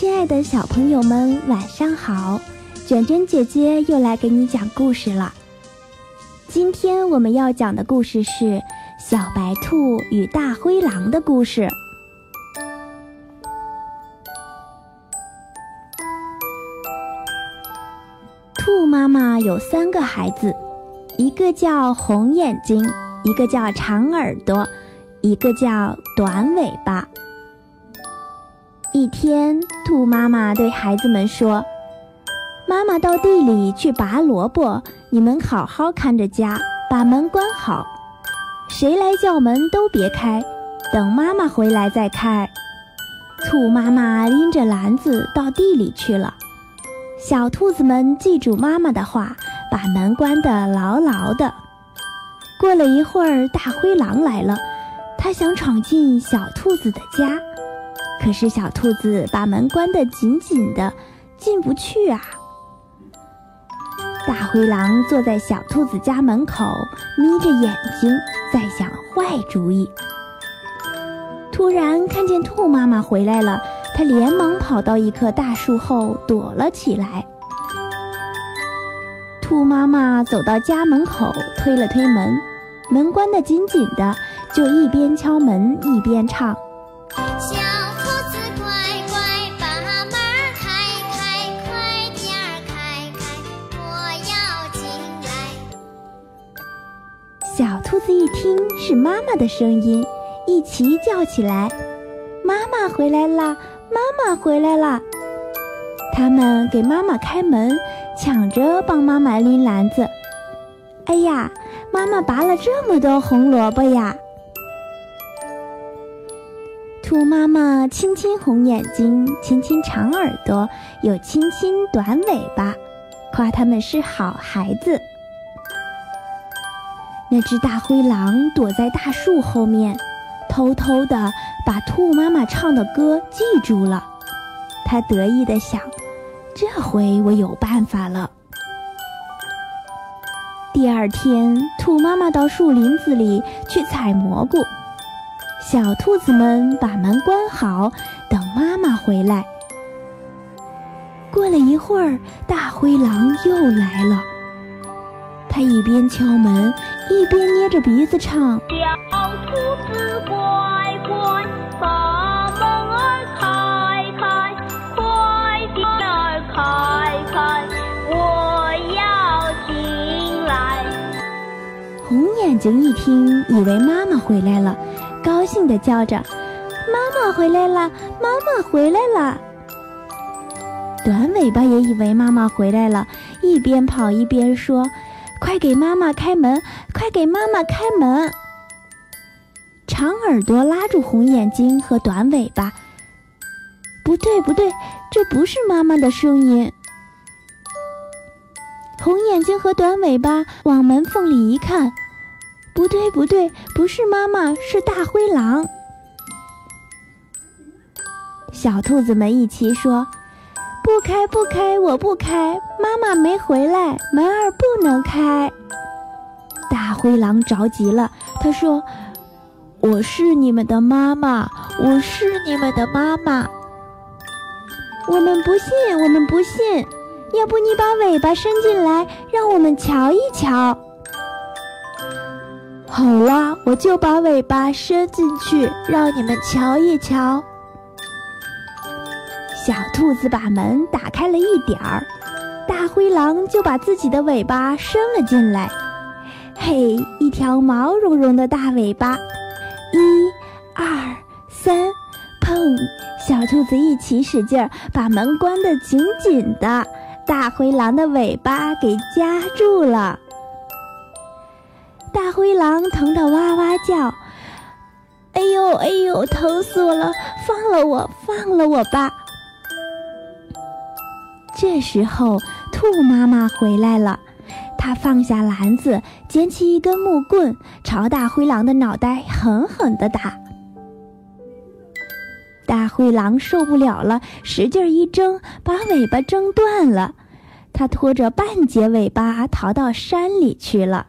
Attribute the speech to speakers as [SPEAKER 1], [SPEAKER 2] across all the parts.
[SPEAKER 1] 亲爱的小朋友们，晚上好！卷卷姐姐又来给你讲故事了。今天我们要讲的故事是《小白兔与大灰狼》的故事。兔妈妈有三个孩子，一个叫红眼睛，一个叫长耳朵，一个叫短尾巴。一天，兔妈妈对孩子们说：“妈妈到地里去拔萝卜，你们好好看着家，把门关好。谁来叫门都别开，等妈妈回来再开。”兔妈妈拎着篮子到地里去了。小兔子们记住妈妈的话，把门关得牢牢的。过了一会儿，大灰狼来了，它想闯进小兔子的家。可是小兔子把门关得紧紧的，进不去啊！大灰狼坐在小兔子家门口，眯着眼睛在想坏主意。突然看见兔妈妈回来了，它连忙跑到一棵大树后躲了起来。兔妈妈走到家门口，推了推门，门关得紧紧的，就一边敲门一边唱。兔子一听是妈妈的声音，一齐叫起来：“妈妈回来啦！妈妈回来啦！”他们给妈妈开门，抢着帮妈妈拎篮子。哎呀，妈妈拔了这么多红萝卜呀！兔妈妈亲亲红眼睛，亲亲长耳朵，又亲亲短尾巴，夸他们是好孩子。那只大灰狼躲在大树后面，偷偷地把兔妈妈唱的歌记住了。他得意地想：“这回我有办法了。”第二天，兔妈妈到树林子里去采蘑菇，小兔子们把门关好，等妈妈回来。过了一会儿，大灰狼又来了。他一边敲门，一边捏着鼻子唱：“
[SPEAKER 2] 小兔子乖乖，把门儿开开，快点儿开开，我要进来。”
[SPEAKER 1] 红眼睛一听，以为妈妈回来了，高兴地叫着：“妈妈回来了，妈妈回来了！”短尾巴也以为妈妈回来了，一边跑一边说。快给妈妈开门！快给妈妈开门！长耳朵拉住红眼睛和短尾巴。不对，不对，这不是妈妈的声音。红眼睛和短尾巴往门缝里一看，不对，不对，不是妈妈，是大灰狼。小兔子们一齐说。不开不开，我不开，妈妈没回来，门儿不能开。大灰狼着急了，他说：“我是你们的妈妈，我是你们的妈妈。”我们不信，我们不信。要不你把尾巴伸进来，让我们瞧一瞧。好啦，我就把尾巴伸进去，让你们瞧一瞧。小兔子把门打开了一点儿，大灰狼就把自己的尾巴伸了进来。嘿，一条毛茸茸的大尾巴，一、二、三，砰！小兔子一起使劲儿，把门关得紧紧的，大灰狼的尾巴给夹住了。大灰狼疼得哇哇叫：“哎呦哎呦，疼死我了！放了我，放了我吧！”这时候，兔妈妈回来了。她放下篮子，捡起一根木棍，朝大灰狼的脑袋狠狠地打。大灰狼受不了了，使劲一挣，把尾巴挣断了。它拖着半截尾巴逃到山里去了。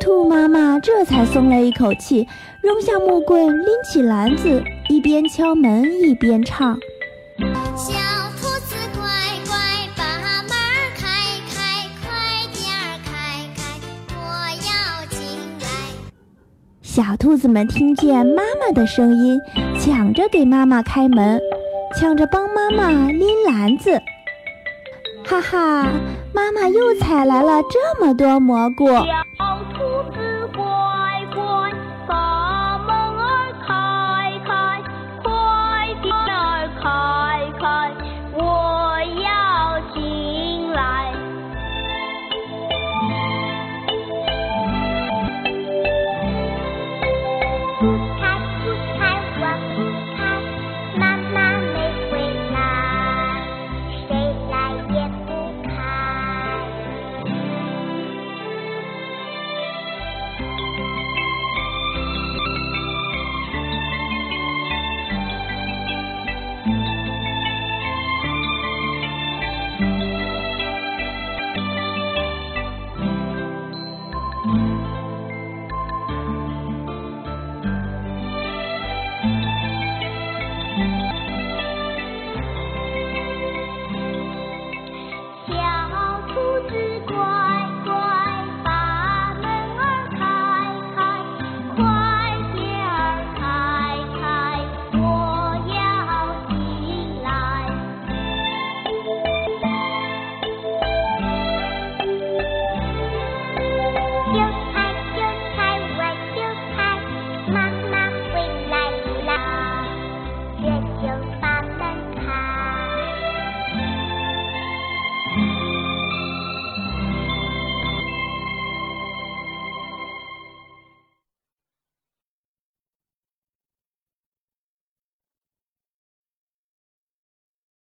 [SPEAKER 1] 兔妈妈这才松了一口气，扔下木棍，拎起篮子，一边敲门一边唱：“小兔子们听见妈妈的声音，抢着给妈妈开门，抢着帮妈妈拎篮子。哈哈，妈妈又采来了这么多蘑菇。